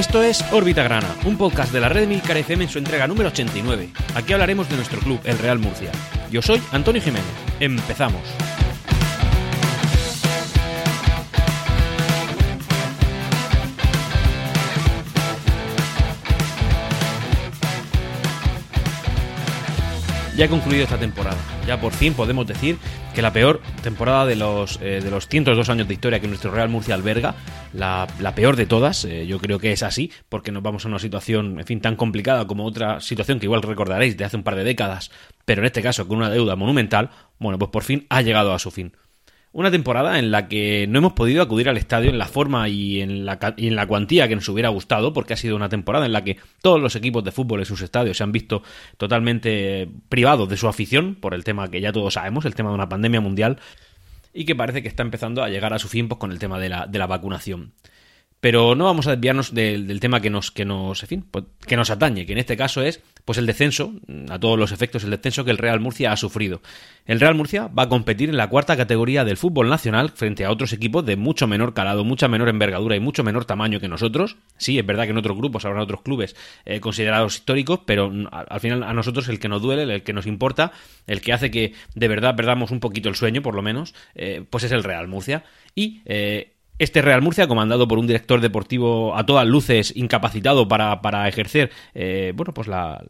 Esto es Órbita Grana, un podcast de la red Milcar FM en su entrega número 89. Aquí hablaremos de nuestro club, el Real Murcia. Yo soy Antonio Jiménez. Empezamos. ya ha concluido esta temporada. Ya por fin podemos decir que la peor temporada de los, eh, de los 102 años de historia que nuestro Real Murcia alberga, la, peor de todas, eh, yo creo que es así, porque nos vamos a una situación, en fin, tan complicada como otra situación que igual recordaréis de hace un par de décadas, pero en este caso con una deuda monumental, bueno, pues por fin ha llegado a su fin. Una temporada en la que no hemos podido acudir al estadio en la forma y en la, y en la cuantía que nos hubiera gustado, porque ha sido una temporada en la que todos los equipos de fútbol en sus estadios se han visto totalmente privados de su afición, por el tema que ya todos sabemos, el tema de una pandemia mundial, y que parece que está empezando a llegar a su fin pues, con el tema de la, de la vacunación. Pero no vamos a desviarnos del, tema que nos, que nos, en fin, pues, que nos atañe, que en este caso es pues el descenso, a todos los efectos, el descenso que el Real Murcia ha sufrido. El Real Murcia va a competir en la cuarta categoría del fútbol nacional frente a otros equipos de mucho menor calado, mucha menor envergadura y mucho menor tamaño que nosotros. Sí, es verdad que en otros grupos habrá otros clubes eh, considerados históricos, pero al final a nosotros el que nos duele, el que nos importa, el que hace que de verdad perdamos un poquito el sueño, por lo menos, eh, pues es el Real Murcia. Y eh, este Real Murcia, comandado por un director deportivo a todas luces incapacitado para, para ejercer, eh, bueno, pues la,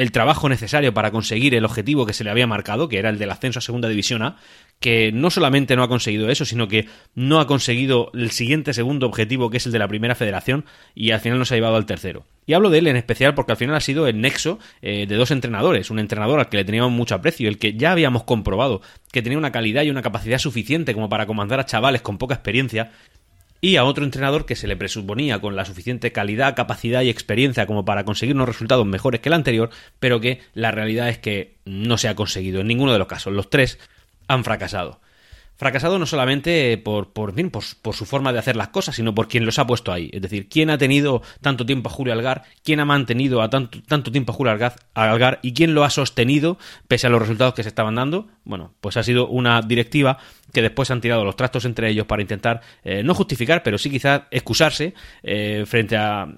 el trabajo necesario para conseguir el objetivo que se le había marcado, que era el del ascenso a Segunda División A, que no solamente no ha conseguido eso, sino que no ha conseguido el siguiente segundo objetivo, que es el de la primera federación, y al final nos ha llevado al tercero. Y hablo de él en especial porque al final ha sido el nexo eh, de dos entrenadores, un entrenador al que le teníamos mucho aprecio, el que ya habíamos comprobado que tenía una calidad y una capacidad suficiente como para comandar a chavales con poca experiencia, y a otro entrenador que se le presuponía con la suficiente calidad, capacidad y experiencia como para conseguir unos resultados mejores que el anterior, pero que la realidad es que no se ha conseguido en ninguno de los casos. Los tres han fracasado. Fracasado no solamente por, por, por, su forma de hacer las cosas, sino por quien los ha puesto ahí. Es decir, quién ha tenido tanto tiempo a Julio Algar, quién ha mantenido a tanto, tanto tiempo a Julio Algar y quién lo ha sostenido pese a los resultados que se estaban dando. Bueno, pues ha sido una directiva que después han tirado los trastos entre ellos para intentar eh, no justificar, pero sí quizás excusarse eh, frente, a,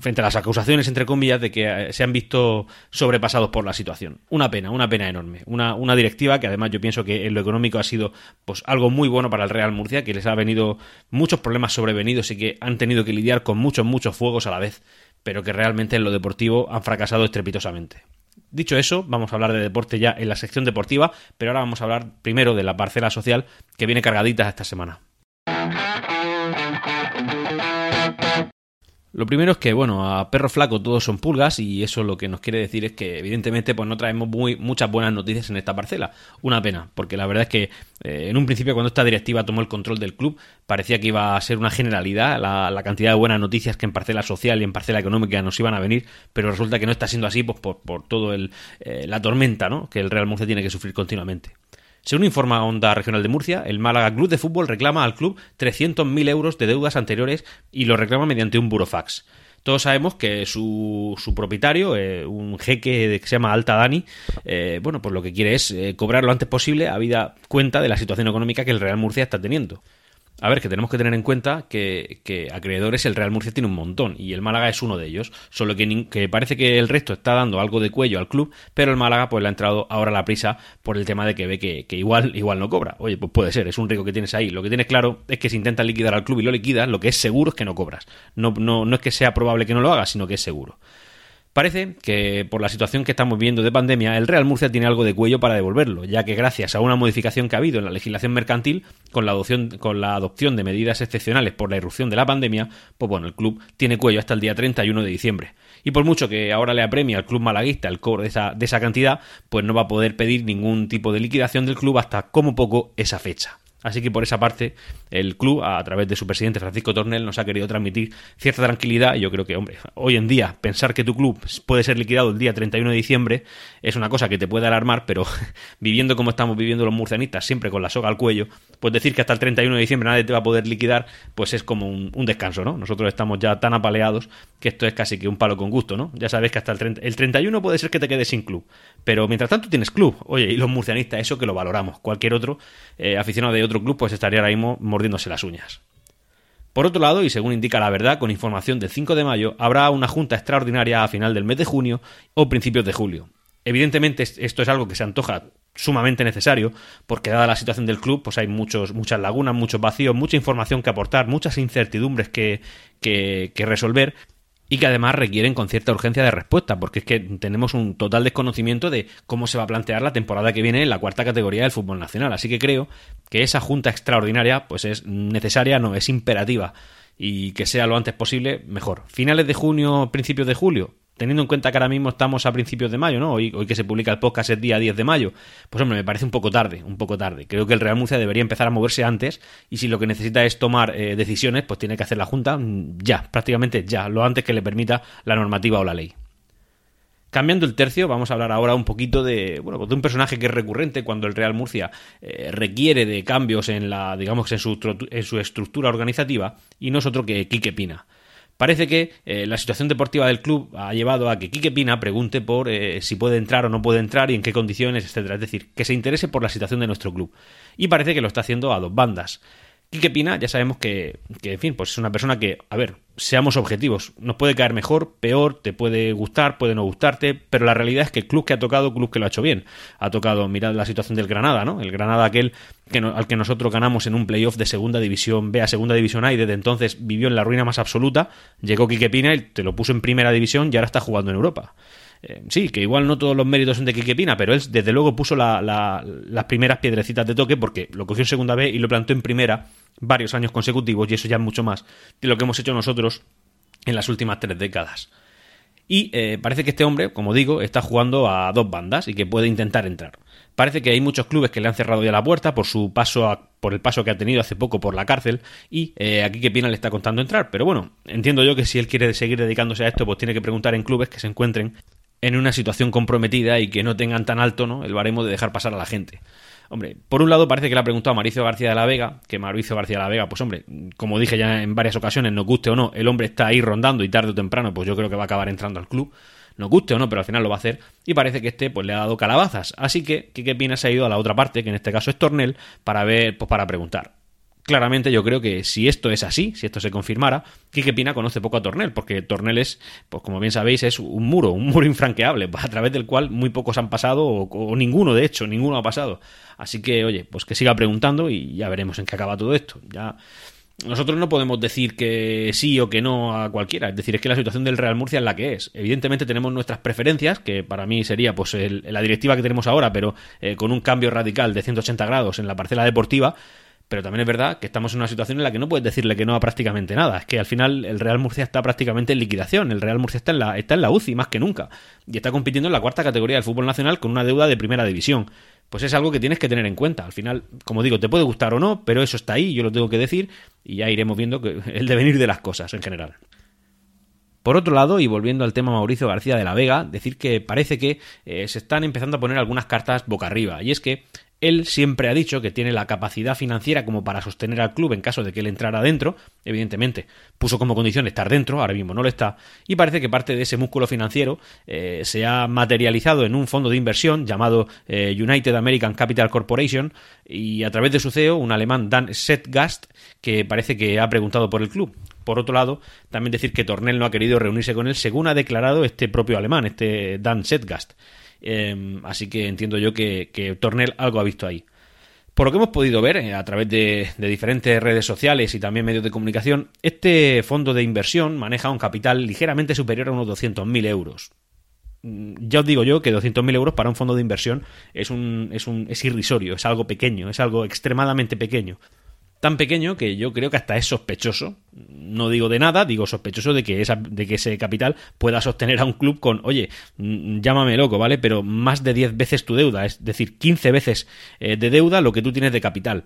frente a las acusaciones, entre comillas, de que eh, se han visto sobrepasados por la situación. Una pena, una pena enorme. Una, una directiva que además yo pienso que en lo económico ha sido pues algo muy bueno para el Real Murcia, que les ha venido muchos problemas sobrevenidos y que han tenido que lidiar con muchos, muchos fuegos a la vez, pero que realmente en lo deportivo han fracasado estrepitosamente. Dicho eso, vamos a hablar de deporte ya en la sección deportiva, pero ahora vamos a hablar primero de la parcela social que viene cargadita esta semana. Lo primero es que, bueno, a perro flaco todos son pulgas y eso lo que nos quiere decir es que evidentemente pues no traemos muy, muchas buenas noticias en esta parcela. Una pena, porque la verdad es que eh, en un principio cuando esta directiva tomó el control del club parecía que iba a ser una generalidad la, cantidad de buenas noticias que en parcela social y en parcela económica nos iban a venir, pero resulta que no está siendo así pues por, por todo el, eh, la tormenta ¿no? que el Real Murcia tiene que sufrir continuamente. Según informa Onda Regional de Murcia, el Málaga Club de Fútbol reclama al club 300.000 euros de deudas anteriores y lo reclama mediante un burofax. Todos sabemos que su, su propietario, eh, un jeque que se llama Alta Dani, eh, bueno, pues lo que quiere es eh, cobrar lo antes posible, habida cuenta de la situación económica que el Real Murcia está teniendo. A ver, que tenemos que tener en cuenta que, acreedores el Real Murcia tiene un montón y el Málaga es uno de ellos, solo que, parece que el resto está dando algo de cuello al club, pero el Málaga pues le ha entrado ahora la prisa por el tema de que ve que, igual, igual no cobra. Oye, pues puede ser, es un riesgo que tienes ahí. Lo que tienes claro es que si intentas liquidar al club y lo liquidas, lo que es seguro es que no cobras. No, no, no es que sea probable que no lo hagas, sino que es seguro. Parece que por la situación que estamos viendo de pandemia, el Real Murcia tiene algo de cuello para devolverlo, ya que gracias a una modificación que ha habido en la legislación mercantil, con la adopción, con la adopción de medidas excepcionales por la irrupción de la pandemia, pues bueno, el club tiene cuello hasta el día 31 de diciembre. Y por mucho que ahora le apremie al club malaguista el cobro de esa, de esa cantidad, pues no va a poder pedir ningún tipo de liquidación del club hasta como poco esa fecha. Así que por esa parte, el club, a través de su presidente Francisco Tornel, nos ha querido transmitir cierta tranquilidad. Y yo creo que, hombre, hoy en día, pensar que tu club puede ser liquidado el día 31 de diciembre es una cosa que te puede alarmar, pero viviendo como estamos viviendo los murcianistas, siempre con la soga al cuello, pues decir que hasta el 31 de diciembre nadie te va a poder liquidar, pues es como un, descanso, ¿no? Nosotros estamos ya tan apaleados que esto es casi que un palo con gusto, ¿no? Ya sabes que hasta el, el 31 puede ser que te quedes sin club, pero mientras tanto tienes club. Oye, y los murcianistas, eso que lo valoramos. Cualquier otro eh, aficionado de otro club pues estaría ahora mismo mordiéndose las uñas. Por otro lado, y según indica la verdad, con información del 5 de mayo, habrá una junta extraordinaria a final del mes de junio o principios de julio. Evidentemente esto es algo que se antoja sumamente necesario, porque dada la situación del club, pues hay muchos, muchas lagunas, muchos vacíos, mucha información que aportar, muchas incertidumbres que, que, que resolver, y que además requieren con cierta urgencia de respuesta, porque es que tenemos un total desconocimiento de cómo se va a plantear la temporada que viene en la cuarta categoría del fútbol nacional. Así que creo que esa junta extraordinaria pues es necesaria, no es imperativa y que sea lo antes posible mejor. Finales de junio, principios de julio, teniendo en cuenta que ahora mismo estamos a principios de mayo, ¿no? Hoy, hoy que se publica el podcast es día 10 de mayo, pues hombre, me parece un poco tarde, un poco tarde. Creo que el Real Murcia debería empezar a moverse antes y si lo que necesita es tomar eh, decisiones, pues tiene que hacer la Junta mm, ya, prácticamente ya, lo antes que le permita la normativa o la ley. Cambiando el tercio, vamos a hablar ahora un poquito de, bueno, pues de un personaje que es recurrente cuando el Real Murcia eh, requiere de cambios en la, digamos, su, en su estructura organizativa, y no es otro que Quique Pina. Parece que eh, la situación deportiva del club ha llevado a que Quique Pina pregunte por eh, si puede entrar o no puede entrar y en qué condiciones, etcétera. Es decir, que se interese por la situación de nuestro club. Y parece que lo está haciendo a dos bandas. Quique Pina, ya sabemos que, que, en fin, pues es una persona que, a ver, seamos objetivos, nos puede caer mejor, peor, te puede gustar, puede no gustarte, pero la realidad es que el club que ha tocado, club que lo ha hecho bien. Ha tocado, mirad la situación del Granada, ¿no? El Granada aquel que al que nosotros ganamos en un playoff de segunda división B a segunda división A y desde entonces vivió en la ruina más absoluta, llegó Quique Pina y te lo puso en primera división y ahora está jugando en Europa. Eh, sí, que igual no todos los méritos son de Quique Pina, pero él desde luego puso las primeras piedrecitas de toque porque lo cogió en segunda B y lo plantó en primera varios años consecutivos y eso ya es mucho más de lo que hemos hecho nosotros en las últimas tres décadas. Y eh, parece que este hombre, como digo, está jugando a dos bandas y que puede intentar entrar. Parece que hay muchos clubes que le han cerrado ya la puerta por su paso por el paso que ha tenido hace poco por la cárcel y eh, aquí que Pina le está contando entrar. Pero bueno, entiendo yo que si él quiere seguir dedicándose a esto, pues tiene que preguntar en clubes que se encuentren en una situación comprometida y que no tengan tan alto ¿no? el baremo de dejar pasar a la gente. Hombre, por un lado parece que le ha preguntado a Mauricio García de la Vega, que Mauricio García de la Vega, pues hombre, como dije ya en varias ocasiones, nos guste o no, el hombre está ahí rondando y tarde o temprano, pues yo creo que va a acabar entrando al club. Nos guste o no, pero al final lo va a hacer. Y parece que este pues le ha dado calabazas. Así que ¿qué Pina se ha ido a la otra parte, que en este caso es Tornel, para ver, pues para preguntar claramente yo creo que si esto es así, si esto se confirmara, Quique Pina conoce poco a Tornel, porque Tornel es, pues como bien sabéis, es un muro, un muro infranqueable, a través del cual muy pocos han pasado, o, ninguno, de hecho, ninguno ha pasado. Así que, oye, pues que siga preguntando y ya veremos en qué acaba todo esto. Ya nosotros no podemos decir que sí o que no a cualquiera. Es decir, es que la situación del Real Murcia es la que es. Evidentemente tenemos nuestras preferencias, que para mí sería pues la directiva que tenemos ahora, pero eh, con un cambio radical de 180 grados en la parcela deportiva pero también es verdad que estamos en una situación en la que no puedes decirle que no a prácticamente nada. Es que al final el Real Murcia está prácticamente en liquidación. El Real Murcia está en la, está en la UCI más que nunca. Y está compitiendo en la cuarta categoría del fútbol nacional con una deuda de primera división. Pues es algo que tienes que tener en cuenta. Al final, como digo, te puede gustar o no, pero eso está ahí, yo lo tengo que decir, y ya iremos viendo que el devenir de las cosas en general. Por otro lado, y volviendo al tema Mauricio García de la Vega, decir que parece que eh, se están empezando a poner algunas cartas boca arriba. Y es que él siempre ha dicho que tiene la capacidad financiera como para sostener al club en caso de que él entrara dentro. Evidentemente, puso como condición estar dentro, ahora mismo no lo está. Y parece que parte de ese músculo financiero eh, se ha materializado en un fondo de inversión llamado eh, United American Capital Corporation y a través de su CEO, un alemán Dan Setgast, que parece que ha preguntado por el club. Por otro lado, también decir que Tornel no ha querido reunirse con él, según ha declarado este propio alemán, este Dan Setgast. Em, así que entiendo yo que, que, Tornel algo ha visto ahí. Por lo que hemos podido ver eh, a través de, diferentes redes sociales y también medios de comunicación, este fondo de inversión maneja un capital ligeramente superior a unos 200.000 euros. Mm, ya os digo yo que 200.000 euros para un fondo de inversión es, un, es, un, es irrisorio, es algo pequeño, es algo extremadamente pequeño tan pequeño que yo creo que hasta es sospechoso. No digo de nada, digo sospechoso de que, esa, de que ese capital pueda sostener a un club con, oye, mm, llámame loco, ¿vale? Pero más de 10 veces tu deuda, es decir, 15 veces eh, de deuda lo que tú tienes de capital.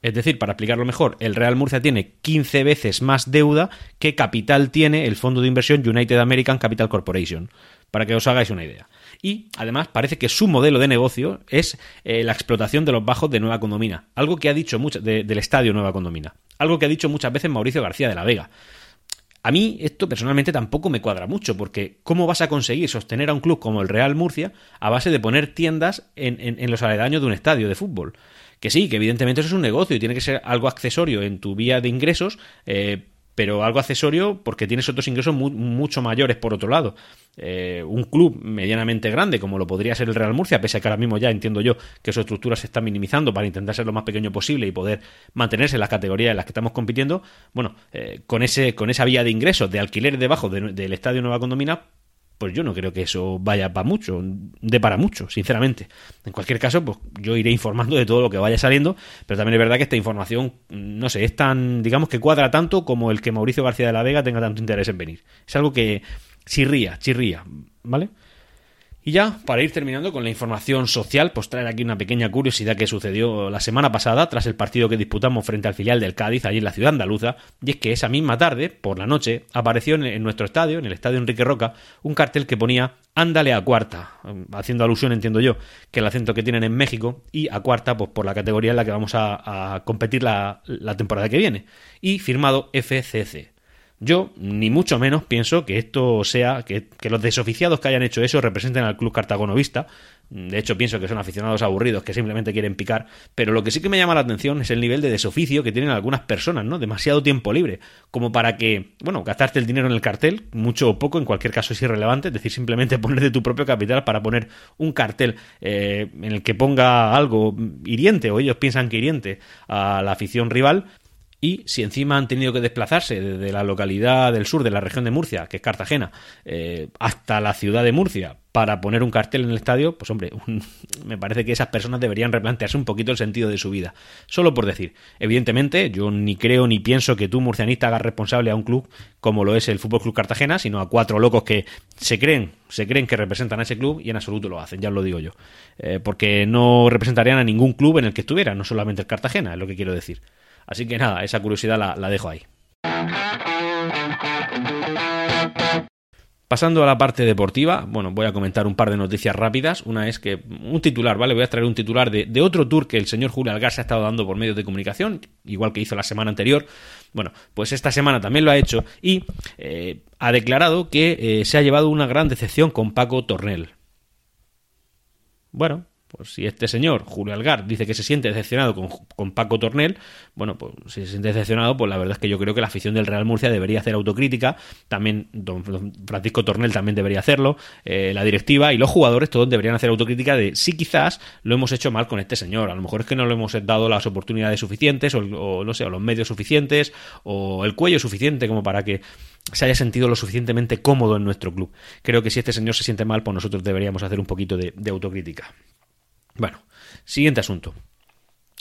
Es decir, para explicarlo mejor, el Real Murcia tiene 15 veces más deuda que capital tiene el fondo de inversión United American Capital Corporation, para que os hagáis una idea y además parece que su modelo de negocio es eh, la explotación de los bajos de Nueva Condomina, algo que ha dicho mucho, del estadio Nueva Condomina, algo que ha dicho muchas veces Mauricio García de la Vega. A mí esto personalmente tampoco me cuadra mucho, porque ¿cómo vas a conseguir sostener a un club como el Real Murcia a base de poner tiendas en, en los aledaños de un estadio de fútbol? que sí, que evidentemente eso es un negocio y tiene que ser algo accesorio en tu vía de ingresos, eh, pero algo accesorio porque tienes otros ingresos mucho mayores por otro lado. Eh, un club medianamente grande como lo podría ser el Real Murcia, pese a que ahora mismo ya entiendo yo que su estructura se está minimizando para intentar ser lo más pequeño posible y poder mantenerse en las categorías en las que estamos compitiendo, bueno, eh, con, ese, con esa vía de ingresos de alquiler debajo del Estadio Nueva Condomina, pues yo no creo que eso vaya para mucho, de para mucho, sinceramente. En cualquier caso, pues yo iré informando de todo lo que vaya saliendo, pero también es verdad que esta información, no sé, es tan, digamos que cuadra tanto como el que Mauricio García de la Vega tenga tanto interés en venir. Es algo que chirría, chirría, ¿vale? Y ya, para ir terminando con la información social, pues traer aquí una pequeña curiosidad que sucedió la semana pasada tras el partido que disputamos frente al filial del Cádiz, allí en la ciudad andaluza, y es que esa misma tarde, por la noche, apareció en nuestro estadio, en el estadio Enrique Roca, un cartel que ponía Ándale a cuarta, haciendo alusión, entiendo yo, que el acento que tienen en México, y a cuarta, pues por la categoría en la que vamos a, competir la temporada que viene, y firmado FCC. Yo, ni mucho menos, pienso que esto sea, que, los desoficiados que hayan hecho eso representen al club cartagonovista. De hecho, pienso que son aficionados aburridos que simplemente quieren picar. Pero lo que sí que me llama la atención es el nivel de desoficio que tienen algunas personas, ¿no? Demasiado tiempo libre. Como para que, bueno, gastarte el dinero en el cartel, mucho o poco, en cualquier caso es irrelevante. Es decir, simplemente poner de tu propio capital para poner un cartel eh, en el que ponga algo hiriente, o ellos piensan que hiriente, a la afición rival y si encima han tenido que desplazarse desde la localidad del sur de la región de Murcia, que es Cartagena, eh, hasta la ciudad de Murcia para poner un cartel en el estadio, pues hombre, me parece que esas personas deberían replantearse un poquito el sentido de su vida. Solo por decir, evidentemente, yo ni creo ni pienso que tú, murcianista, hagas responsable a un club como lo es el Fútbol Club Cartagena, sino a cuatro locos que se creen, se creen que representan a ese club y en absoluto lo hacen, ya os lo digo yo. Eh, porque no representarían a ningún club en el que estuviera, no solamente el Cartagena, es lo que quiero decir. Así que nada, esa curiosidad la, dejo ahí. Pasando a la parte deportiva, bueno, voy a comentar un par de noticias rápidas. Una es que un titular, ¿vale? Voy a traer un titular de, otro tour que el señor Julio Algar se ha estado dando por medios de comunicación, igual que hizo la semana anterior. Bueno, pues esta semana también lo ha hecho y eh, ha declarado que eh, se ha llevado una gran decepción con Paco Tornel. Bueno, pues si este señor, Julio Algar, dice que se siente decepcionado con, Paco Tornel, bueno, pues si se siente decepcionado, pues la verdad es que yo creo que la afición del Real Murcia debería hacer autocrítica, también don, Francisco Tornel también debería hacerlo, eh, la directiva y los jugadores todos deberían hacer autocrítica de si quizás lo hemos hecho mal con este señor, a lo mejor es que no le hemos dado las oportunidades suficientes o, no sé, o los medios suficientes o el cuello suficiente como para que se haya sentido lo suficientemente cómodo en nuestro club. Creo que si este señor se siente mal, pues nosotros deberíamos hacer un poquito de autocrítica. Bueno, siguiente asunto.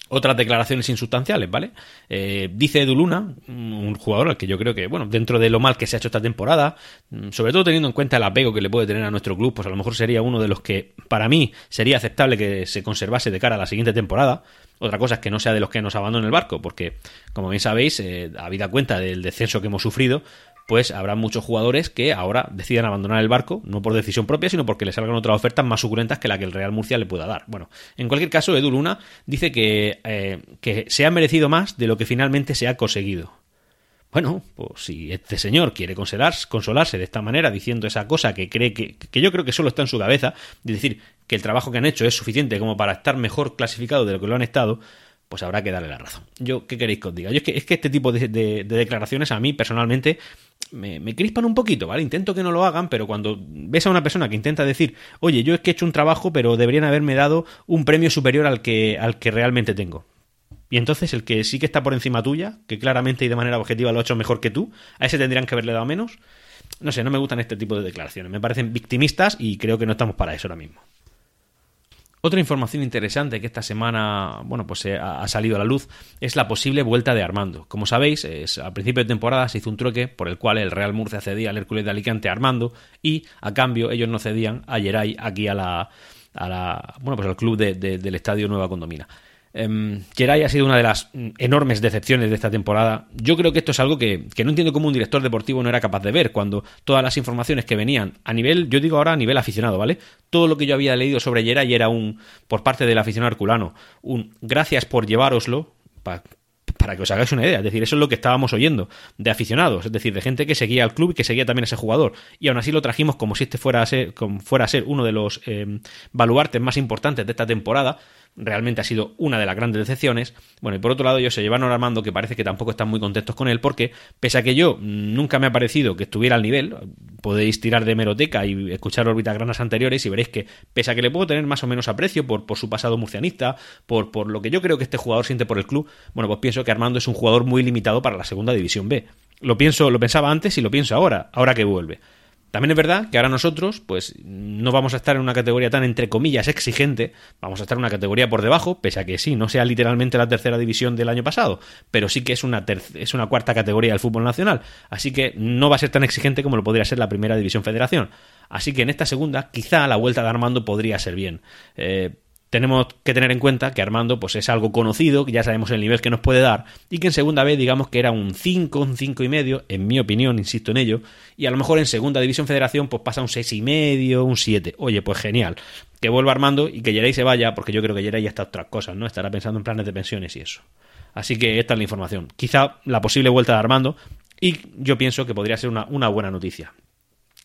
Otras declaraciones insustanciales, ¿vale? Eh, dice Edu Luna, un jugador al que yo creo que, bueno, dentro de lo mal que se ha hecho esta temporada, mm, sobre todo teniendo en cuenta el apego que le puede tener a nuestro club, pues a lo mejor sería uno de los que, para mí, sería aceptable que se conservase de cara a la siguiente temporada. Otra cosa es que no sea de los que nos abandonen el barco, porque, como bien sabéis, eh, habida cuenta del descenso que hemos sufrido, pues habrá muchos jugadores que ahora decidan abandonar el barco, no por decisión propia, sino porque les salgan otras ofertas más suculentas que la que el Real Murcia le pueda dar. Bueno, en cualquier caso, Edu Luna dice que, eh, que se ha merecido más de lo que finalmente se ha conseguido. Bueno, pues si este señor quiere consolarse de esta manera, diciendo esa cosa que cree que, que yo creo que solo está en su cabeza, de decir que el trabajo que han hecho es suficiente como para estar mejor clasificado de lo que lo han estado, pues habrá que darle la razón. Yo, ¿qué queréis que os diga? Yo es que, es que este tipo de, declaraciones a mí personalmente me, crispan un poquito, ¿vale? Intento que no lo hagan, pero cuando ves a una persona que intenta decir, oye, yo es que he hecho un trabajo, pero deberían haberme dado un premio superior al que, al que realmente tengo. Y entonces el que sí que está por encima tuya, que claramente y de manera objetiva lo ha hecho mejor que tú, a ese tendrían que haberle dado menos. No sé, no me gustan este tipo de declaraciones. Me parecen victimistas y creo que no estamos para eso ahora mismo. Otra información interesante que esta semana, bueno, pues eh, ha salido a la luz es la posible vuelta de Armando. Como sabéis, es, a principio de temporada se hizo un trueque por el cual el Real Murcia cedía al Hércules de Alicante a Armando y a cambio ellos no cedían a Geray aquí a la, a la bueno, pues al club del Estadio Nueva Condomina. Eh, ha sido una de las enormes decepciones de esta temporada. Yo creo que esto es algo que, no entiendo cómo un director deportivo no era capaz de ver cuando todas las informaciones que venían a nivel, yo digo ahora a nivel aficionado, ¿vale? Todo lo que yo había leído sobre Geray era un, por parte del aficionado herculano, un gracias por llevároslo, para que os hagáis una idea. Es decir, eso es lo que estábamos oyendo de aficionados, es decir, de gente que seguía al club y que seguía también a ese jugador. Y aún así lo trajimos como si este fuera a ser, como fuera a ser uno de los eh, baluartes más importantes de esta temporada realmente ha sido una de las grandes decepciones. Bueno, y por otro lado, ellos se llevaron a Armando, que parece que tampoco están muy contentos con él, porque pese a que yo nunca me ha parecido que estuviera al nivel, podéis tirar de meroteca y escuchar órbitas granas anteriores y veréis que, pese a que le puedo tener más o menos aprecio por, por su pasado murcianista, por, por lo que yo creo que este jugador siente por el club, bueno, pues pienso que Armando es un jugador muy limitado para la segunda división B. Lo pienso, lo pensaba antes y lo pienso ahora, ahora que vuelve. También es verdad que ahora nosotros, pues, no vamos a estar en una categoría tan, entre comillas, exigente, vamos a estar en una categoría por debajo, pese a que sí, no sea literalmente la tercera división del año pasado, pero sí que es una, es una cuarta categoría del fútbol nacional, así que no va a ser tan exigente como lo podría ser la primera división federación. Así que en esta segunda, quizá la vuelta de Armando podría ser bien. Eh, tenemos que tener en cuenta que Armando pues es algo conocido, que ya sabemos el nivel que nos puede dar, y que en segunda vez digamos que era un 5, un 5 y medio, en mi opinión, insisto en ello, y a lo mejor en segunda división federación pues pasa un 6 y medio, un 7. Oye, pues genial. Que vuelva Armando y que Geray se vaya, porque yo creo que Geray ya está otras cosas, ¿no? Estará pensando en planes de pensiones y eso. Así que esta es la información. Quizá la posible vuelta de Armando, y yo pienso que podría ser una buena noticia.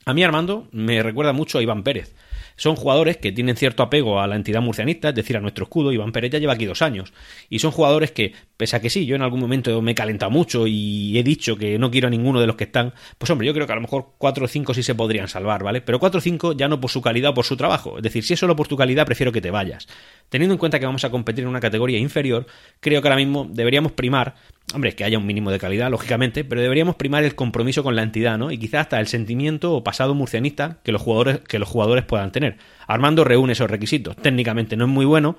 A mí Armando me recuerda mucho a Iván Pérez son jugadores que tienen cierto apego a la entidad murcianista, es decir, a nuestro escudo. Iván Pérez ya lleva aquí dos años. Y son jugadores que, pese a que sí, yo en algún momento me he calentado mucho y he dicho que no quiero a ninguno de los que están, pues hombre, yo creo que a lo mejor cuatro o cinco sí se podrían salvar, ¿vale? Pero cuatro o cinco ya no por su calidad o por su trabajo. Es decir, si es solo por tu calidad, prefiero que te vayas. Teniendo en cuenta que vamos a competir en una categoría inferior, creo que ahora mismo deberíamos primar Hombre, que haya un mínimo de calidad, lógicamente, pero deberíamos primar el compromiso con la entidad, ¿no? Y quizás hasta el sentimiento o pasado murcianista que los jugadores, que los jugadores puedan tener. Armando reúne esos requisitos. Técnicamente no es muy bueno,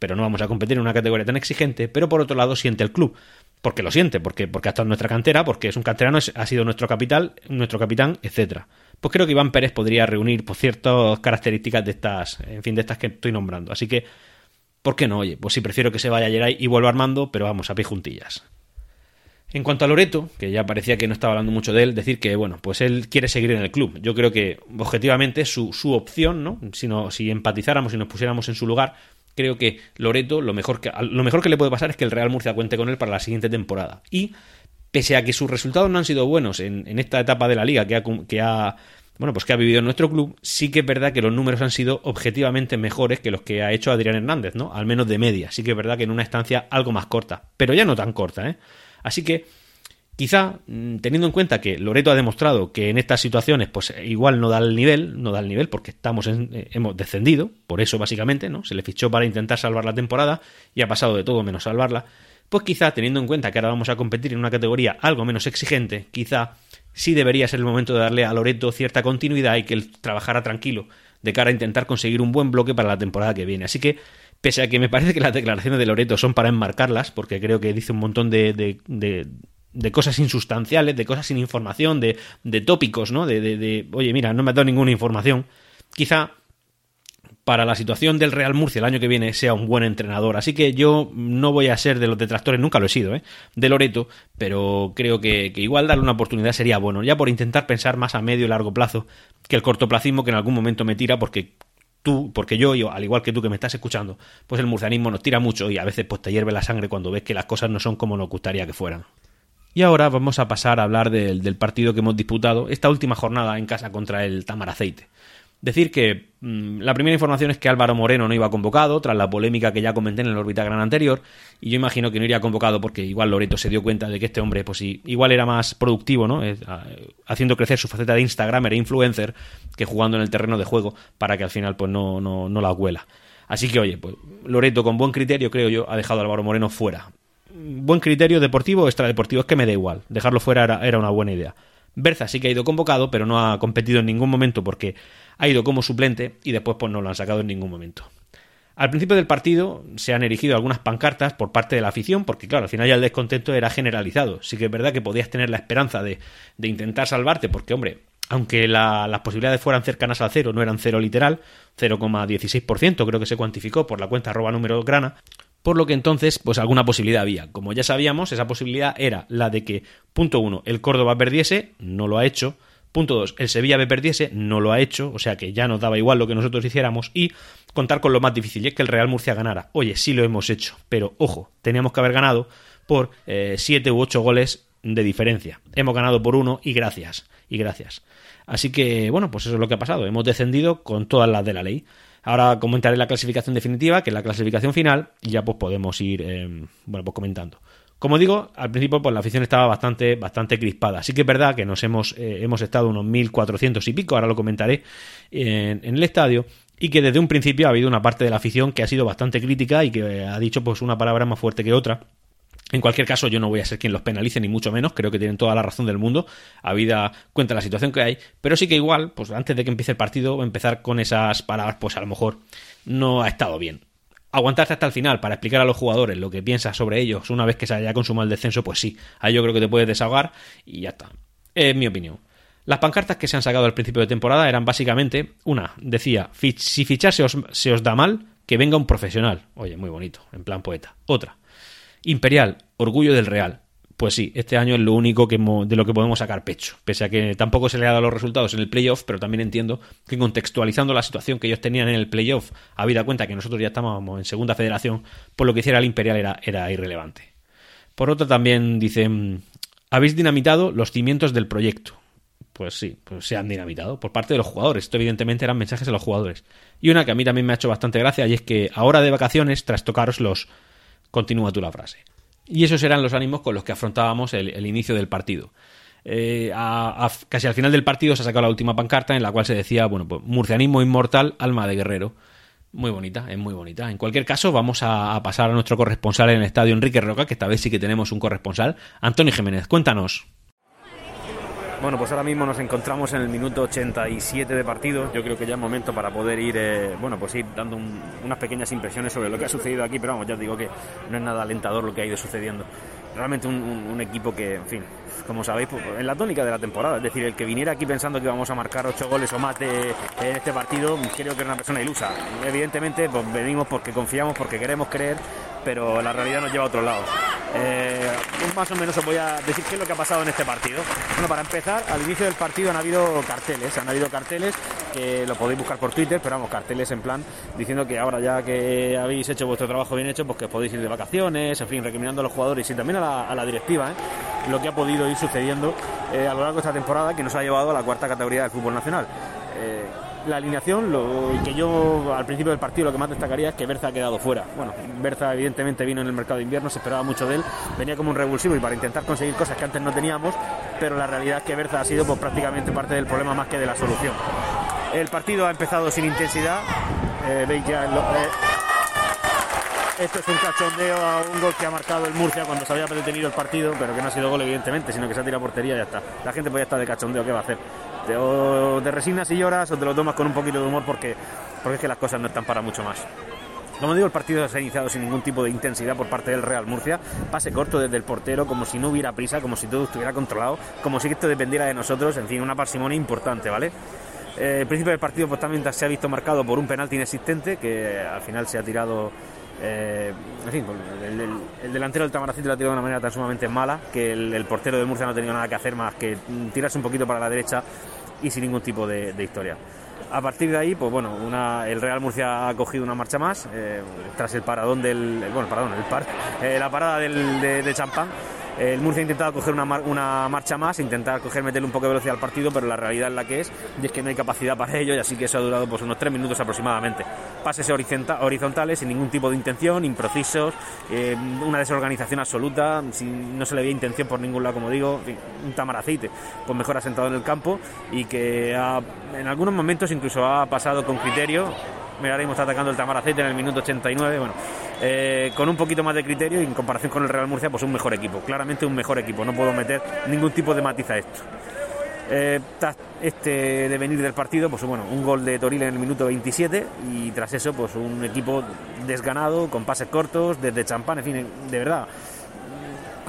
pero no vamos a competir en una categoría tan exigente, pero por otro lado siente el club. Porque lo siente, porque, porque ha estado en nuestra cantera, porque es un canterano, ha sido nuestro capital, nuestro capitán, etcétera. Pues creo que Iván Pérez podría reunir por ciertas características de estas, en fin, de estas que estoy nombrando. Así que, ¿por qué no? Oye, pues sí prefiero que se vaya Geray y vuelva Armando, pero vamos, a pie juntillas. En cuanto a Loreto, que ya parecía que no estaba hablando mucho de él, decir que, bueno, pues él quiere seguir en el club. Yo creo que, objetivamente, su, su opción, ¿no? Si, si empatizáramos y nos pusiéramos en su lugar, creo que Loreto, lo mejor que, lo mejor que le puede pasar es que el Real Murcia cuente con él para la siguiente temporada. Y, pese a que sus resultados no han sido buenos en, en esta etapa de la liga que ha, que ha bueno, pues que ha vivido en nuestro club, sí que es verdad que los números han sido objetivamente mejores que los que ha hecho Adrián Hernández, ¿no? Al menos de media. Sí que es verdad que en una estancia algo más corta, pero ya no tan corta, ¿eh? Así que quizá mm, teniendo en cuenta que Loreto ha demostrado que en estas situaciones pues igual no da el nivel, no da el nivel porque estamos eh, hemos descendido, por eso básicamente, ¿no? Se le fichó para intentar salvar la temporada y ha pasado de todo menos salvarla. Pues quizá teniendo en cuenta que ahora vamos a competir en una categoría algo menos exigente, quizá sí debería ser el momento de darle a Loreto cierta continuidad y que él trabajara tranquilo de cara a intentar conseguir un buen bloque para la temporada que viene. Así que pese a que me parece que las declaraciones de Loreto son para enmarcarlas, porque creo que dice un montón de, cosas insustanciales, de cosas sin información, de, de tópicos, ¿no? De, de, oye, mira, no me ha dado ninguna información. Quizá para la situación del Real Murcia el año que viene sea un buen entrenador. Así que yo no voy a ser de los detractores, nunca lo he sido, ¿eh? de Loreto, pero creo que, igual darle una oportunidad sería bueno, ya por intentar pensar más a medio y largo plazo que el cortoplacismo que en algún momento me tira, porque tú, porque yo, yo, al igual que tú que me estás escuchando, pues el murcianismo nos tira mucho y a veces pues te hierve la sangre cuando ves que las cosas no son como nos gustaría que fueran. Y ahora vamos a pasar a hablar del, del partido que hemos disputado esta última jornada en casa contra el Tamaraceite. Decir que mm, la primera información es que Álvaro Moreno no iba convocado, tras la polémica que ya comenté en el órbita gran anterior, y yo imagino que no iría convocado porque igual Loreto se dio cuenta de que este hombre, pues igual era más productivo, ¿no? haciendo crecer su faceta de Instagramer e influencer que jugando en el terreno de juego para que al final pues no, no, no la huela. Así que, oye, pues Loreto con buen criterio, creo yo, ha dejado a Álvaro Moreno fuera. Buen criterio deportivo o extradeportivo, es que me da igual. Dejarlo fuera era, una buena idea. Berza sí que ha ido convocado, pero no ha competido en ningún momento porque ha ido como suplente y después pues no lo han sacado en ningún momento. Al principio del partido se han erigido algunas pancartas por parte de la afición, porque claro, al final ya el descontento era generalizado. Sí que es verdad que podías tener la esperanza de, intentar salvarte, porque hombre, aunque las posibilidades fueran cercanas al cero, no eran cero literal, 0,16% creo que se cuantificó por la cuenta arroba número grana, por lo que entonces, pues alguna posibilidad había. Como ya sabíamos, esa posibilidad era la de que, punto uno, el Córdoba perdiese, no lo ha hecho, Punto 2. El Sevilla B perdiese, no lo ha hecho, o sea que ya nos daba igual lo que nosotros hiciéramos. Y contar con lo más difícil, y es que el Real Murcia ganara. Oye, sí lo hemos hecho, pero ojo, teníamos que haber ganado por 7 eh, u 8 goles de diferencia. Hemos ganado por uno y gracias, y gracias. Así que, bueno, pues eso es lo que ha pasado. Hemos descendido con todas las de la ley. Ahora comentaré la clasificación definitiva, que es la clasificación final, y ya pues podemos ir eh, bueno, pues comentando. Como digo, al principio pues la afición estaba bastante, bastante crispada. Así que es verdad que nos hemos, eh, hemos estado unos 1.400 y pico, ahora lo comentaré en, en, el estadio, y que desde un principio ha habido una parte de la afición que ha sido bastante crítica y que ha dicho pues una palabra más fuerte que otra en cualquier caso, yo no voy a ser quien los penalice, ni mucho menos. Creo que tienen toda la razón del mundo, habida cuenta la situación que hay. Pero sí que igual, pues antes de que empiece el partido, empezar con esas palabras, pues a lo mejor no ha estado bien. Aguantarse hasta el final para explicar a los jugadores lo que piensas sobre ellos una vez que se haya consumado el descenso, pues sí. Ahí yo creo que te puedes desahogar y ya está. Es mi opinión. Las pancartas que se han sacado al principio de temporada eran básicamente una, decía, si fichar se os, se os da mal, que venga un profesional. Oye, muy bonito, en plan poeta. Otra, Imperial, orgullo del Real. Pues sí, este año es lo único que de lo que podemos sacar pecho. Pese a que tampoco se le ha dado los resultados en el playoff, pero también entiendo que contextualizando la situación que ellos tenían en el playoff, habida cuenta que nosotros ya estábamos en segunda federación, por lo que hiciera el Imperial era, era irrelevante. Por otro, también dicen, habéis dinamitado los cimientos del proyecto. Pues sí, pues se han dinamitado por parte de los jugadores. Esto evidentemente eran mensajes a los jugadores. Y una que a mí también me ha hecho bastante gracia y es que ahora de vacaciones, tras tocaros los Continúa tú la frase. Y esos eran los ánimos con los que afrontábamos el, inicio del partido. Eh, casi al final del partido se ha sacado la última pancarta en la cual se decía, bueno, pues murcianismo inmortal, alma de guerrero. Muy bonita, es muy bonita. En cualquier caso, vamos a, pasar a nuestro corresponsal en el estadio, Enrique Roca, que esta vez sí que tenemos un corresponsal. Antonio Jiménez, cuéntanos. Bueno, pues ahora mismo nos encontramos en el minuto 87 de partido. Yo creo que ya es momento para poder ir, eh, bueno, pues ir dando unas pequeñas impresiones sobre lo que ha sucedido aquí, pero vamos, ya os digo que no es nada alentador lo que ha ido sucediendo. Realmente un, equipo que, en fin, como sabéis, pues, en la tónica de la temporada, es decir, el que viniera aquí pensando que íbamos a marcar ocho goles o más en este partido, creo que es una persona ilusa. Evidentemente, pues venimos porque confiamos, porque queremos creer, pero la realidad nos lleva a otro lado. Eh, más o menos os voy a decir qué es lo que ha pasado en este partido. Bueno, para empezar, al inicio del partido han habido carteles, han habido carteles que lo podéis buscar por Twitter, pero vamos, carteles en plan diciendo que ahora ya que habéis hecho vuestro trabajo bien hecho, pues que podéis ir de vacaciones, en fin, recriminando a los jugadores y también a la, directiva, ¿eh? lo que ha podido ir sucediendo eh, a lo largo de esta temporada que nos ha llevado a la cuarta categoría del fútbol nacional la alineación, lo que yo al principio del partido lo que más destacaría es que Berza ha quedado fuera. Bueno, Berza evidentemente vino en el mercado de invierno, se esperaba mucho de él, venía como un revulsivo y para intentar conseguir cosas que antes no teníamos, pero la realidad es que Berza ha sido pues, prácticamente parte del problema más que de la solución. El partido ha empezado sin intensidad, eh, veis ya eh, esto es un cachondeo a un gol que ha marcado el Murcia cuando se había detenido el partido, pero que no ha sido gol evidentemente, sino que se ha tirado portería y ya está. La gente podía estar de cachondeo, ¿qué va a hacer? O te resignas y lloras o te lo tomas con un poquito de humor porque, porque es que las cosas no están para mucho más. Como digo, el partido se ha iniciado sin ningún tipo de intensidad por parte del Real Murcia. Pase corto desde el portero, como si no hubiera prisa, como si todo estuviera controlado, como si esto dependiera de nosotros. En fin, una parsimonia importante, ¿vale? Eh, el principio del partido pues, también se ha visto marcado por un penalti inexistente que al final se ha tirado. Eh, en fin, pues, el, delantero del Tamaracito lo ha tirado de una manera tan sumamente mala que el, el portero de Murcia no ha tenido nada que hacer más que tirarse un poquito para la derecha y sin ningún tipo de, historia. A partir de ahí, pues bueno, una, el Real Murcia ha cogido una marcha más eh, tras el paradón del, bueno, paradón, el par, eh, la parada del, de, de Champán el Murcia ha intentado coger una, marcha más, intentar coger, meterle un poco de velocidad al partido, pero la realidad es la que es, y es que no hay capacidad para ello, y así que eso ha durado pues, unos tres minutos aproximadamente. Pases horizontales sin ningún tipo de intención, imprecisos, eh, una desorganización absoluta, no se le veía intención por ningún lado, como digo, un tamaraceite, pues mejor asentado en el campo y que en algunos momentos incluso ha pasado con criterio Mira, ahora mismo atacando el Tamaracete en el minuto 89. Bueno, eh, con un poquito más de criterio y en comparación con el Real Murcia, pues un mejor equipo. Claramente un mejor equipo. No puedo meter ningún tipo de matiz a esto. Eh, este devenir del partido, pues bueno, un gol de Toril en el minuto 27 y tras eso, pues un equipo desganado, con pases cortos, desde champán, en fin, de verdad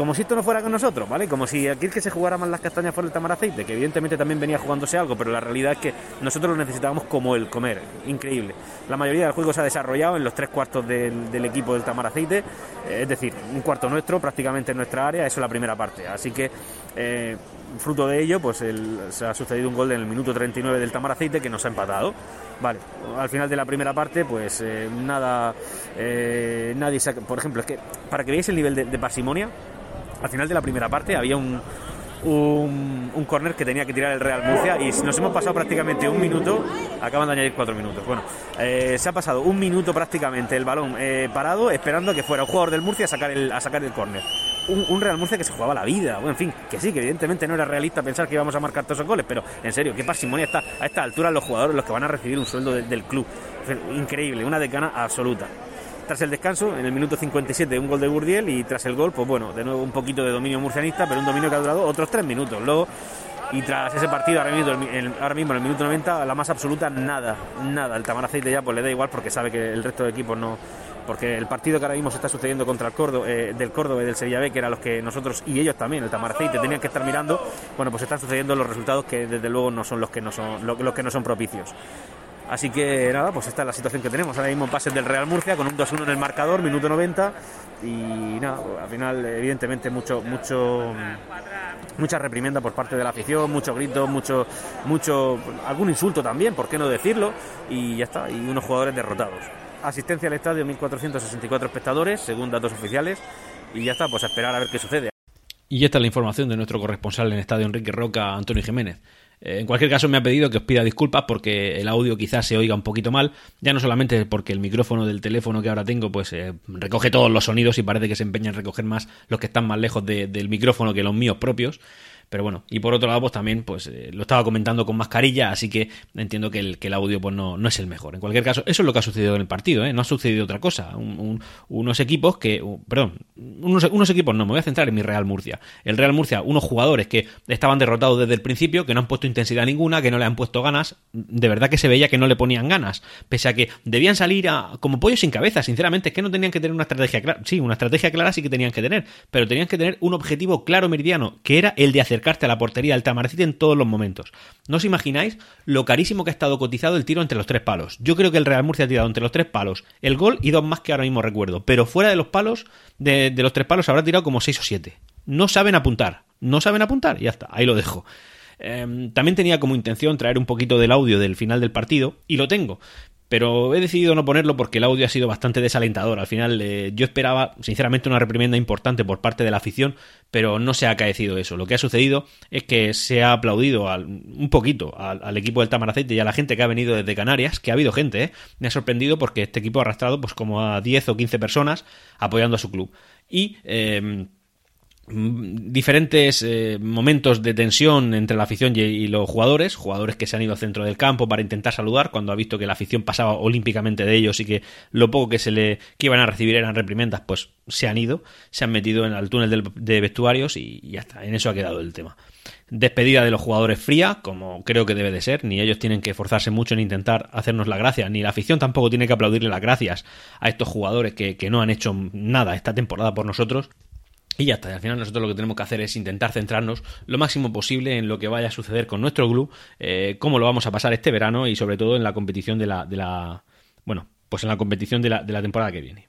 como si esto no fuera con nosotros, ¿vale? Como si aquí que se jugara más las castañas fuera el tamaraceite, que evidentemente también venía jugándose algo, pero la realidad es que nosotros lo necesitábamos como el comer, increíble. La mayoría del juego se ha desarrollado en los tres cuartos del, equipo del tamaraceite, eh, es decir, un cuarto nuestro, prácticamente en nuestra área, eso es la primera parte. Así que, eh, fruto de ello, pues se ha sucedido un gol en el minuto 39 del tamaraceite que nos ha empatado. Vale, al final de la primera parte, pues eh, nada, nadie saca, por ejemplo, es que para que veáis el nivel de parsimonia, al final de la primera parte había un, un, un córner que tenía que tirar el Real Murcia y nos hemos pasado prácticamente un minuto, acaban de añadir cuatro minutos. Bueno, eh, se ha pasado un minuto prácticamente el balón eh, parado esperando que fuera un jugador del Murcia a sacar el, a sacar el córner. Un, Real Murcia que se jugaba la vida, bueno, en fin, que sí, que evidentemente no era realista pensar que íbamos a marcar todos esos goles, pero en serio, qué parsimonia está a esta altura los jugadores los que van a recibir un sueldo del club. Increíble, una decana absoluta tras el descanso, en el minuto 57, un gol de Burdiel y tras el gol, pues bueno, de nuevo un poquito de dominio murcianista, pero un dominio que ha durado otros tres minutos. Luego, y tras ese partido, ahora mismo, ahora mismo en el minuto 90, la más absoluta, nada, nada. El Tamaraceite ya pues le da igual porque sabe que el resto de equipos no, porque el partido que ahora mismo se está sucediendo contra el Córdoba, eh, del Córdoba y del Sevilla B, que eran los que nosotros y ellos también, el Tamaraceite, tenían que estar mirando, bueno, pues están sucediendo los resultados que desde luego no son los que no son, los que no son propicios. Así que nada, pues esta es la situación que tenemos. Ahora mismo pases del Real Murcia con un 2-1 en el marcador, minuto 90. Y nada, al final, evidentemente, mucho, mucho, mucha reprimenda por parte de la afición, mucho grito, mucho, mucho, algún insulto también, ¿por qué no decirlo? Y ya está, y unos jugadores derrotados. Asistencia al estadio, 1.464 espectadores, según datos oficiales. Y ya está, pues a esperar a ver qué sucede. Y esta es la información de nuestro corresponsal en el estadio Enrique Roca, Antonio Jiménez. Eh, en cualquier caso, me ha pedido que os pida disculpas porque el audio quizás se oiga un poquito mal, ya no solamente porque el micrófono del teléfono que ahora tengo pues eh, recoge todos los sonidos y parece que se empeña en recoger más los que están más lejos del micrófono que los míos propios, pero bueno, y por otro lado, pues también pues eh, lo estaba comentando con mascarilla, así que entiendo que el, el audio pues no, no es el mejor. En cualquier caso, eso es lo que ha sucedido en el partido, ¿eh? no ha sucedido otra cosa. unos equipos que, perdón, unos, unos, equipos no, me voy a centrar en mi Real Murcia. El Real Murcia, unos jugadores que estaban derrotados desde el principio, que no han puesto intensidad ninguna, que no le han puesto ganas, de verdad que se veía que no le ponían ganas, pese a que debían salir a, como pollo sin cabeza, sinceramente, es que no tenían que tener una estrategia clara, sí, una estrategia clara sí que tenían que tener, pero tenían que tener un objetivo claro meridiano, que era el de hacer acercarte a la portería del Tamaracite en todos los momentos. No os imagináis lo carísimo que ha estado cotizado el tiro entre los tres palos. Yo creo que el Real Murcia ha tirado entre los tres palos el gol y dos más que ahora mismo recuerdo. Pero fuera de los palos, de, los tres palos, habrá tirado como seis o siete. No saben apuntar. No saben apuntar. Y ya está. Ahí lo dejo. Em, también tenía como intención traer un poquito del audio del final del partido, y lo tengo pero he decidido no ponerlo porque el audio ha sido bastante desalentador. Al final eh, yo esperaba sinceramente una reprimenda importante por parte de la afición, pero no se ha acaecido eso. Lo que ha sucedido es que se ha aplaudido un poquito al, equipo del Tamaracete y a la gente que ha venido desde Canarias, que ha habido gente, ¿eh? me ha sorprendido porque este equipo ha arrastrado pues como a 10 o 15 personas apoyando a su club. Y... Eh, diferentes eh, momentos de tensión entre la afición y, los jugadores, jugadores que se han ido al centro del campo para intentar saludar cuando ha visto que la afición pasaba olímpicamente de ellos y que lo poco que se le que iban a recibir eran reprimendas, pues se han ido, se han metido en el túnel de vestuarios y, ya está, en eso ha quedado el tema. Despedida de los jugadores fría, como creo que debe de ser, ni ellos tienen que esforzarse mucho en intentar hacernos la gracia, ni la afición tampoco tiene que aplaudirle las gracias a estos jugadores que no han hecho nada esta temporada por nosotros y ya está, al final nosotros lo que tenemos que hacer es intentar centrarnos lo máximo posible en lo que vaya a suceder con nuestro club, eh, cómo lo vamos a pasar este verano y sobre todo en la competición de la, de la bueno, pues en la competición de la, de la temporada que viene.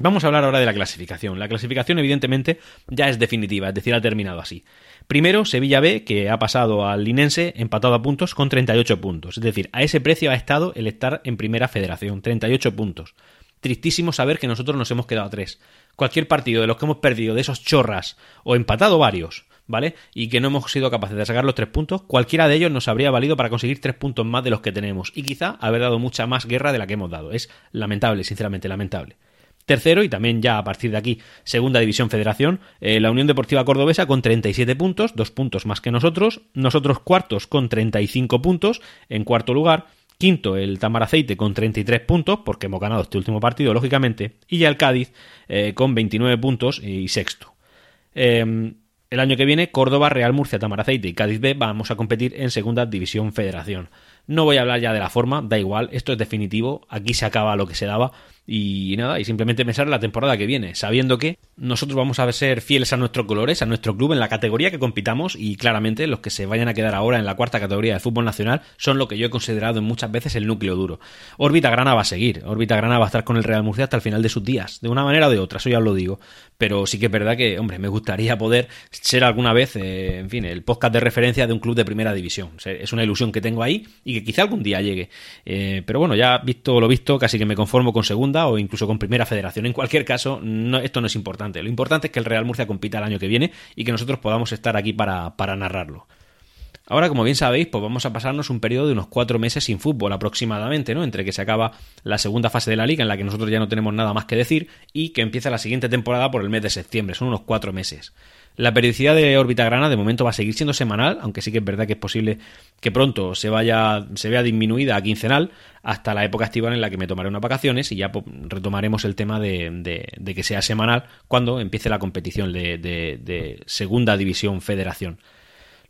Vamos a hablar ahora de la clasificación. La clasificación, evidentemente, ya es definitiva, es decir, ha terminado así. Primero, Sevilla B, que ha pasado al Linense empatado a puntos con 38 puntos. Es decir, a ese precio ha estado el estar en primera federación, 38 puntos. Tristísimo saber que nosotros nos hemos quedado a tres cualquier partido de los que hemos perdido, de esos chorras, o empatado varios, ¿vale? Y que no hemos sido capaces de sacar los tres puntos, cualquiera de ellos nos habría valido para conseguir tres puntos más de los que tenemos. Y quizá haber dado mucha más guerra de la que hemos dado. Es lamentable, sinceramente, lamentable. Tercero, y también ya a partir de aquí, segunda división federación, eh, la Unión Deportiva Cordobesa con 37 puntos, dos puntos más que nosotros. Nosotros cuartos con 35 puntos, en cuarto lugar. Quinto, el Tamaraceite con 33 puntos, porque hemos ganado este último partido, lógicamente. Y ya el Cádiz eh, con 29 puntos y sexto. Em, el año que viene, Córdoba, Real Murcia, Tamaraceite y Cádiz B vamos a competir en Segunda División Federación. No voy a hablar ya de la forma, da igual, esto es definitivo, aquí se acaba lo que se daba y nada, y simplemente pensar en la temporada que viene, sabiendo que nosotros vamos a ser fieles a nuestros colores, a nuestro club en la categoría que compitamos y claramente los que se vayan a quedar ahora en la cuarta categoría de fútbol nacional son lo que yo he considerado muchas veces el núcleo duro. Órbita Grana va a seguir, Órbita Grana va a estar con el Real Murcia hasta el final de sus días, de una manera o de otra, eso ya os lo digo, pero sí que es verdad que, hombre, me gustaría poder ser alguna vez, eh, en fin, el podcast de referencia de un club de primera división. Es una ilusión que tengo ahí y que quizá algún día llegue. Eh, pero bueno, ya visto lo visto, casi que me conformo con segunda o incluso con primera federación. En cualquier caso, no, esto no es importante. Lo importante es que el Real Murcia compita el año que viene y que nosotros podamos estar aquí para, para narrarlo. Ahora, como bien sabéis, pues vamos a pasarnos un periodo de unos cuatro meses sin fútbol aproximadamente, ¿no? Entre que se acaba la segunda fase de la liga, en la que nosotros ya no tenemos nada más que decir, y que empieza la siguiente temporada por el mes de septiembre. Son unos cuatro meses. La periodicidad de órbita grana de momento va a seguir siendo semanal, aunque sí que es verdad que es posible que pronto se vaya, se vea disminuida a quincenal hasta la época estival en la que me tomaré unas vacaciones y ya pues, retomaremos el tema de, que sea semanal cuando empiece la competición de segunda división federación.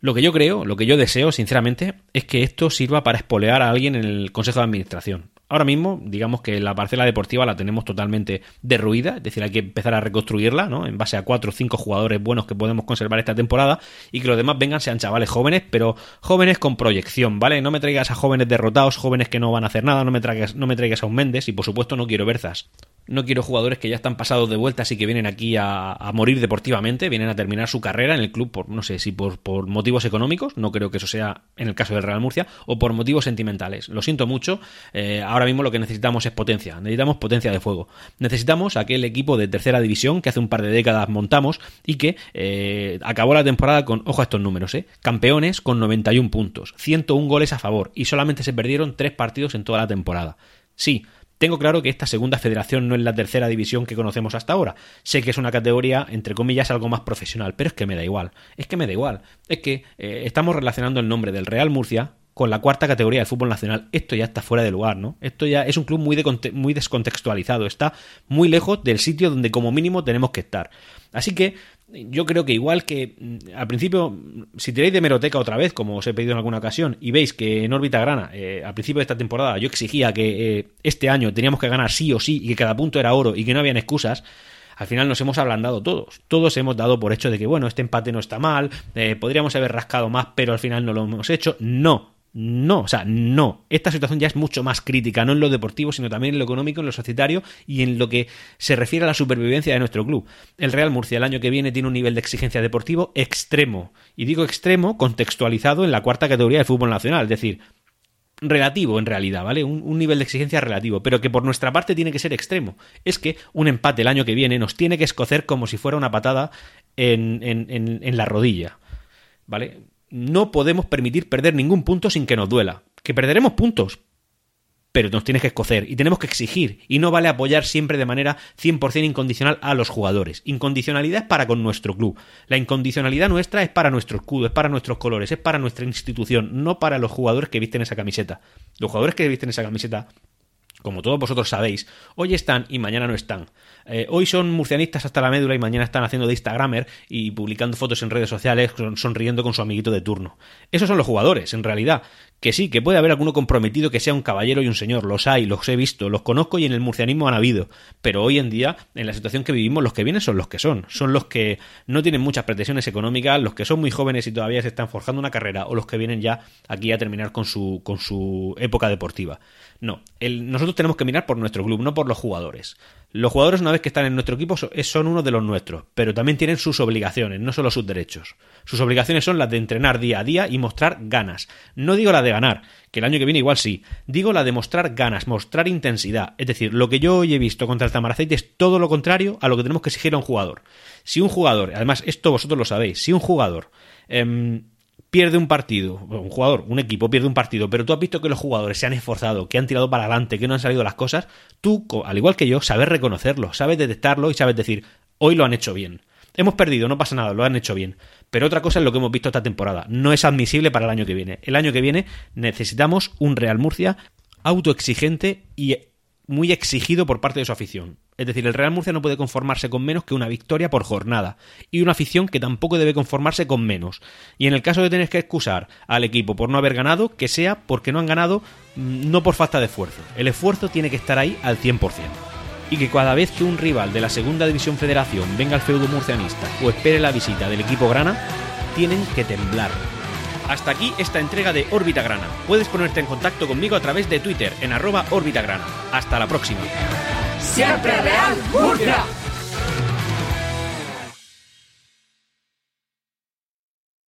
Lo que yo creo, lo que yo deseo, sinceramente, es que esto sirva para espolear a alguien en el Consejo de Administración. Ahora mismo, digamos que la parcela deportiva la tenemos totalmente derruida, es decir, hay que empezar a reconstruirla, ¿no? En base a cuatro o cinco jugadores buenos que podemos conservar esta temporada y que los demás vengan sean chavales jóvenes, pero jóvenes con proyección, ¿vale? No me traigas a jóvenes derrotados, jóvenes que no van a hacer nada, no me traigas, no me traigas a un Méndez y por supuesto no quiero Berzas. No quiero jugadores que ya están pasados de vueltas y que vienen aquí a, morir deportivamente, vienen a terminar su carrera en el club por, no sé, si por, por, motivos económicos, no creo que eso sea en el caso del Real Murcia, o por motivos sentimentales. Lo siento mucho, eh, ahora mismo lo que necesitamos es potencia, necesitamos potencia de fuego. Necesitamos aquel equipo de tercera división que hace un par de décadas montamos y que eh, acabó la temporada con, ojo a estos números, eh, campeones con 91 puntos, 101 goles a favor y solamente se perdieron tres partidos en toda la temporada. Sí, tengo claro que esta segunda federación no es la tercera división que conocemos hasta ahora. Sé que es una categoría, entre comillas, algo más profesional, pero es que me da igual. Es que me da igual. Es que eh, estamos relacionando el nombre del Real Murcia con la cuarta categoría del fútbol nacional. Esto ya está fuera de lugar, ¿no? Esto ya es un club muy, muy descontextualizado. Está muy lejos del sitio donde como mínimo tenemos que estar. Así que yo creo que igual que mm, al principio, si tiráis de meroteca otra vez, como os he pedido en alguna ocasión, y veis que en órbita grana, eh, al principio de esta temporada, yo exigía que eh, este año teníamos que ganar sí o sí y que cada punto era oro y que no habían excusas, al final nos hemos ablandado todos. Todos hemos dado por hecho de que, bueno, este empate no está mal, eh, podríamos haber rascado más, pero al final no lo hemos hecho. No, no, o sea, no. Esta situación ya es mucho más crítica, no en lo deportivo, sino también en lo económico, en lo societario y en lo que se refiere a la supervivencia de nuestro club. El Real Murcia el año que viene tiene un nivel de exigencia deportivo extremo. Y digo extremo contextualizado en la cuarta categoría de fútbol nacional, es decir, relativo en realidad, ¿vale? Un, nivel de exigencia relativo, pero que por nuestra parte tiene que ser extremo. Es que un empate el año que viene nos tiene que escocer como si fuera una patada en, en, en la rodilla, ¿vale? No podemos permitir perder ningún punto sin que nos duela. Que perderemos puntos, pero nos tienes que escocer y tenemos que exigir y no vale apoyar siempre de manera 100% incondicional a los jugadores. Incondicionalidad es para con nuestro club. La incondicionalidad nuestra es para nuestro escudo, es para nuestros colores, es para nuestra institución, no para los jugadores que visten esa camiseta. Los jugadores que visten esa camiseta como todos vosotros sabéis, hoy están y mañana no están. Eh, hoy son murcianistas hasta la médula y mañana están haciendo de Instagramer y publicando fotos en redes sociales sonriendo con su amiguito de turno. Esos son los jugadores, en realidad. Que sí, que puede haber alguno comprometido que sea un caballero y un señor, los hay, los he visto, los conozco y en el murcianismo han habido. Pero hoy en día, en la situación que vivimos, los que vienen son los que son. Son los que no tienen muchas pretensiones económicas, los que son muy jóvenes y todavía se están forjando una carrera, o los que vienen ya aquí a terminar con su, con su época deportiva. No, nosotros tenemos que mirar por nuestro club, no por los jugadores. Los jugadores, una vez que están en nuestro equipo, son uno de los nuestros, pero también tienen sus obligaciones, no solo sus derechos. Sus obligaciones son las de entrenar día a día y mostrar ganas. No digo la de ganar, que el año que viene igual sí. Digo la de mostrar ganas, mostrar intensidad. Es decir, lo que yo hoy he visto contra el Tamaraceite es todo lo contrario a lo que tenemos que exigir a un jugador. Si un jugador, además esto vosotros lo sabéis, si un jugador em, pierde un partido, un jugador, un equipo pierde un partido, pero tú has visto que los jugadores se han esforzado, que han tirado para adelante, que no han salido las cosas, tú, al igual que yo, sabes reconocerlo, sabes detectarlo y sabes decir, hoy lo han hecho bien. Hemos perdido, no pasa nada, lo han hecho bien. Pero otra cosa es lo que hemos visto esta temporada. No es admisible para el año que viene. El año que viene necesitamos un Real Murcia autoexigente y muy exigido por parte de su afición. Es decir, el Real Murcia no puede conformarse con menos que una victoria por jornada. Y una afición que tampoco debe conformarse con menos. Y en el caso de tener que excusar al equipo por no haber ganado, que sea porque no han ganado, mm, no por falta de esfuerzo. El esfuerzo tiene que estar ahí al 100%. Y que cada vez que un rival de la Segunda División Federación venga al feudo murcianista o espere la visita del equipo grana, tienen que temblar hasta aquí esta entrega de Órbita Grana. Puedes ponerte en contacto conmigo a través de Twitter en arroba Órbita Grana. Hasta la próxima. Siempre Real Murcia.